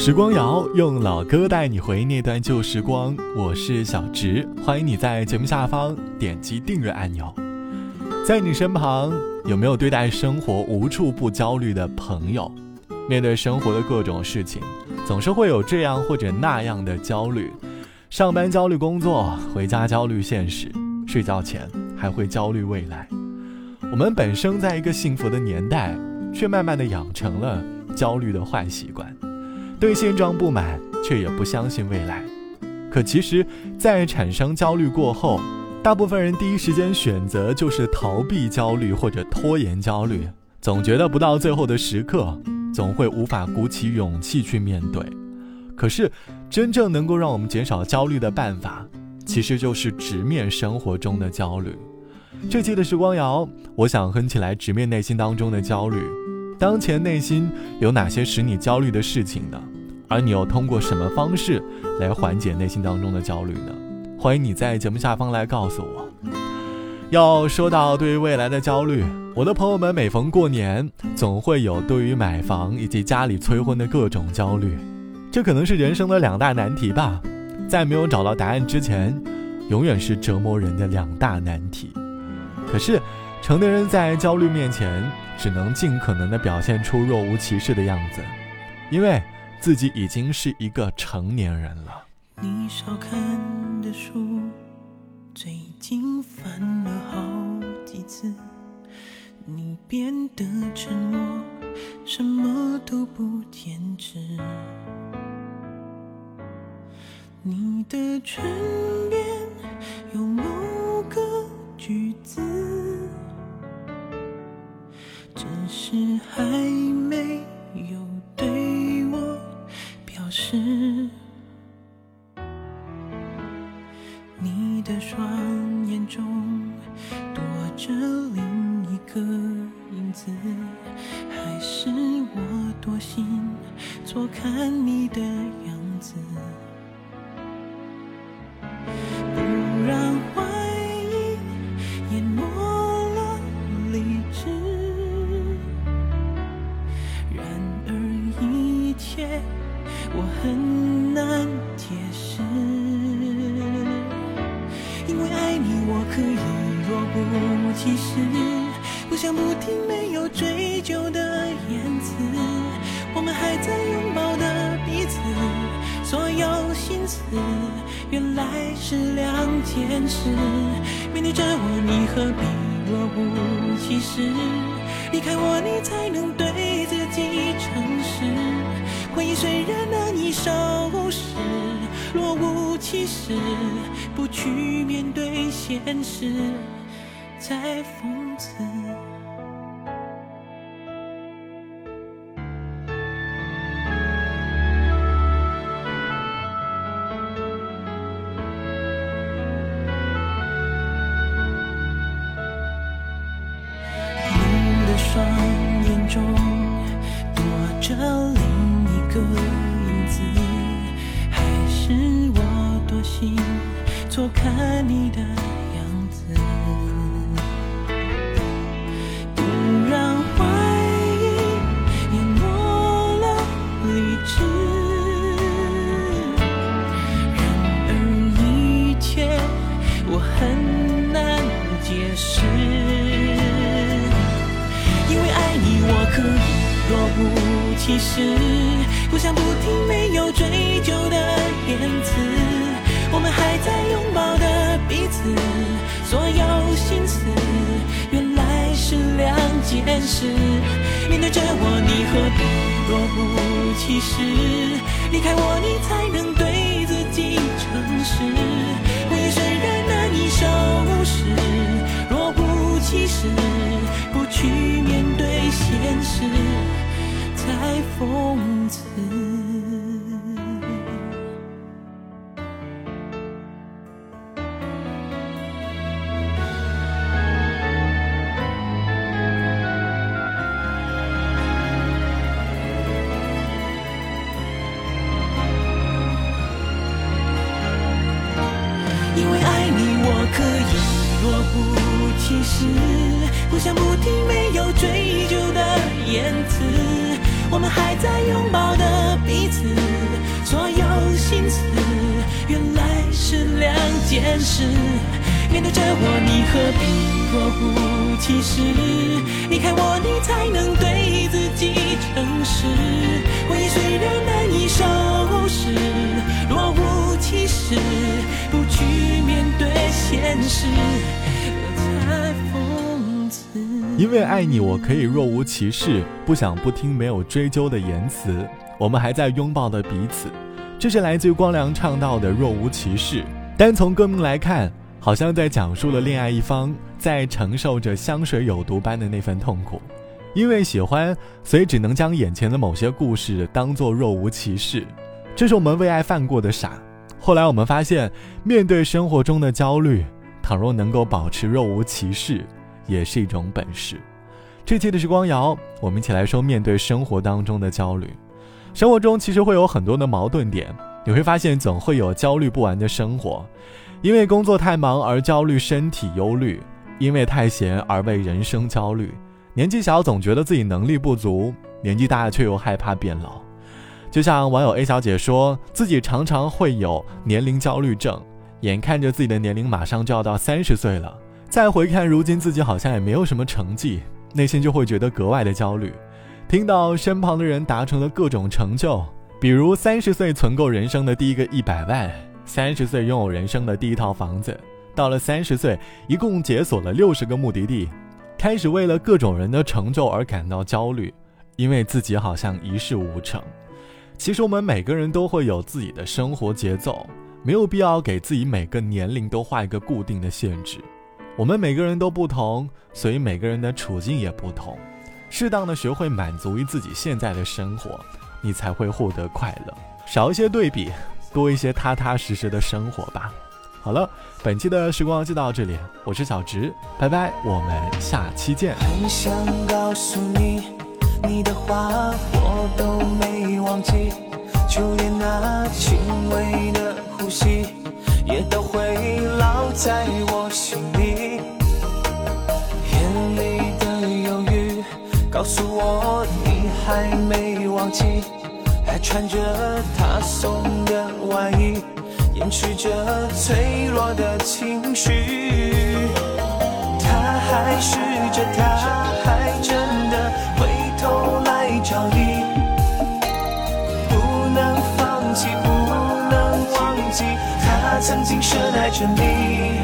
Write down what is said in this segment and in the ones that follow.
时光谣用老歌带你回那段旧时光，我是小植，欢迎你在节目下方点击订阅按钮。在你身旁有没有对待生活无处不焦虑的朋友？面对生活的各种事情，总是会有这样或者那样的焦虑：上班焦虑工作，回家焦虑现实，睡觉前还会焦虑未来。我们本生在一个幸福的年代，却慢慢的养成了焦虑的坏习惯。对现状不满，却也不相信未来。可其实，在产生焦虑过后，大部分人第一时间选择就是逃避焦虑或者拖延焦虑，总觉得不到最后的时刻，总会无法鼓起勇气去面对。可是，真正能够让我们减少焦虑的办法，其实就是直面生活中的焦虑。这期的时光谣，我想哼起来直面内心当中的焦虑。当前内心有哪些使你焦虑的事情呢？而你又通过什么方式来缓解内心当中的焦虑呢？欢迎你在节目下方来告诉我。要说到对于未来的焦虑，我的朋友们每逢过年，总会有对于买房以及家里催婚的各种焦虑，这可能是人生的两大难题吧。在没有找到答案之前，永远是折磨人的两大难题。可是。成年人在焦虑面前，只能尽可能的表现出若无其事的样子，因为自己已经是一个成年人了。你少看的书，最近翻了好几次。你变得沉默，什么都不坚持。你的唇边有这另一个影子，还是我多心，错看你的样子，不让怀疑淹没了理智。然而一切我很难解释，因为爱你我可以。不想不听没有追究的言辞，我们还在拥抱的彼此，所有心思原来是两件事。面对着我，你何必若无其事？离开我，你才能对自己诚实。回忆虽然难以收拾，若无其事，不去面对现实。在讽刺。你的双眼中躲着另一个影子，还是我多心错看你的？因为爱你，我可以若无其事不想不听没有追究的言辞，我们还在拥抱的彼此，所有心思原来是两件事。面对着我，你何必若无其事？离开我，你才能所有心思原来是两件事面对着我你何必若无其事离开我你才能对自己诚实回忆虽然难以收拾若无其事不去面对现实我才疯子因为爱你我可以若无其事不想不听没有追究的言辞。我们还在拥抱的彼此，这是来自于光良唱到的若无其事。单从歌名来看。好像在讲述了恋爱一方在承受着香水有毒般的那份痛苦，因为喜欢，所以只能将眼前的某些故事当作若无其事。这是我们为爱犯过的傻。后来我们发现，面对生活中的焦虑，倘若能够保持若无其事，也是一种本事。这期的时光谣，我们一起来说面对生活当中的焦虑。生活中其实会有很多的矛盾点，你会发现总会有焦虑不完的生活。因为工作太忙而焦虑，身体忧虑；因为太闲而为人生焦虑。年纪小总觉得自己能力不足，年纪大却又害怕变老。就像网友 A 小姐说自己常常会有年龄焦虑症，眼看着自己的年龄马上就要到三十岁了，再回看如今自己好像也没有什么成绩，内心就会觉得格外的焦虑。听到身旁的人达成了各种成就，比如三十岁存够人生的第一个一百万。三十岁拥有人生的第一套房子，到了三十岁，一共解锁了六十个目的地，开始为了各种人的成就而感到焦虑，因为自己好像一事无成。其实我们每个人都会有自己的生活节奏，没有必要给自己每个年龄都画一个固定的限制。我们每个人都不同，所以每个人的处境也不同。适当的学会满足于自己现在的生活，你才会获得快乐，少一些对比。多一些踏踏实实的生活吧。好了，本期的时光就到这里，我是小直，拜拜，我们下期见。很想告诉你，你的话我都没忘记，就连那轻微的呼吸，也都会烙在我心里。告诉我你还没忘记。还穿着他送的外衣，掩饰着脆弱的情绪。他还试着，他还真的回头来找你。不能放弃，不能忘记，他曾经深爱着你。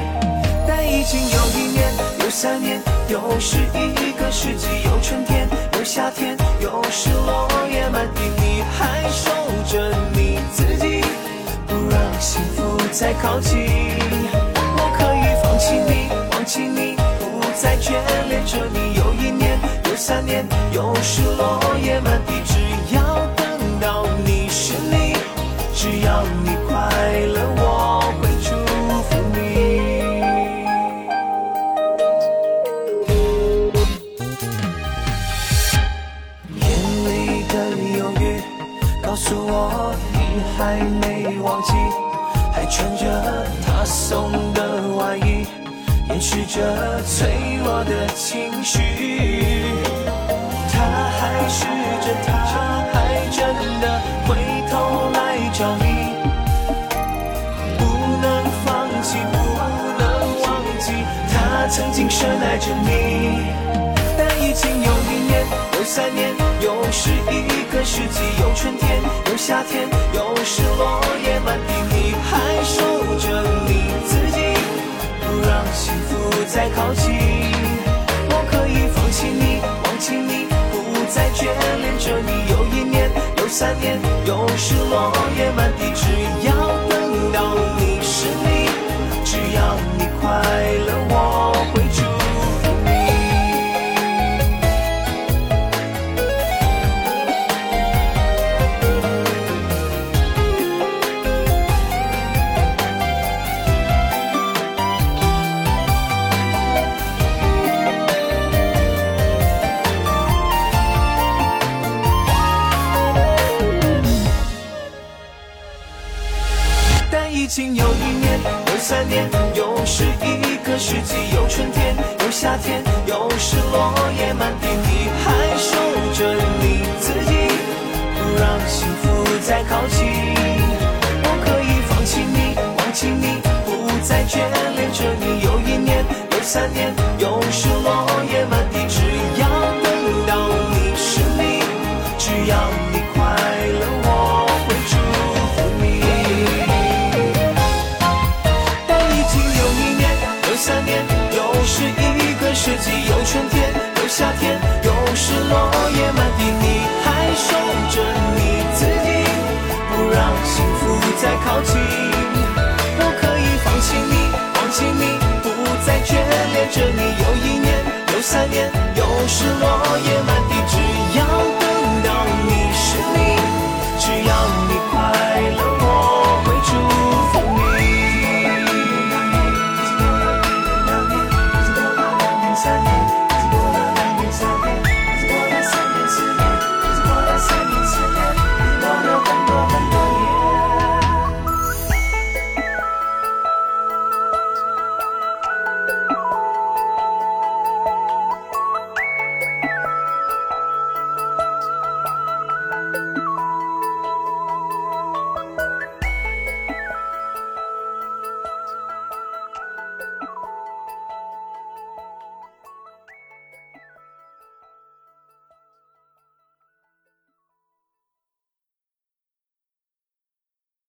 但已经有一年，三年，又是一个世纪，有春天。夏天又是落叶满地，你还守着你自己，不让幸福再靠近。我可以放弃你，忘记你，不再眷恋着你。又一年，又三年，又是落叶满地，只要等到你是你，只要你着脆弱的情绪。他还试着，他还真的回头来找你。不能放弃，不能忘记，他曾经深爱着你。但已经有一年，有三年，又是一个世纪，有春天，有夏天。三年，又是落叶满地，只要等到你是你，只要你快乐我，情有一年有三年又是一个世纪有春天有夏天有时落叶满地你还守着你自己不让幸福再靠近。我可以放弃你放弃你不再眷恋着你又一年有三年有着你自己，不让幸福再靠近。我可以放弃你，放弃你，不再眷恋着你。又一年，又三年，又是落叶满地，只要等到你。是你。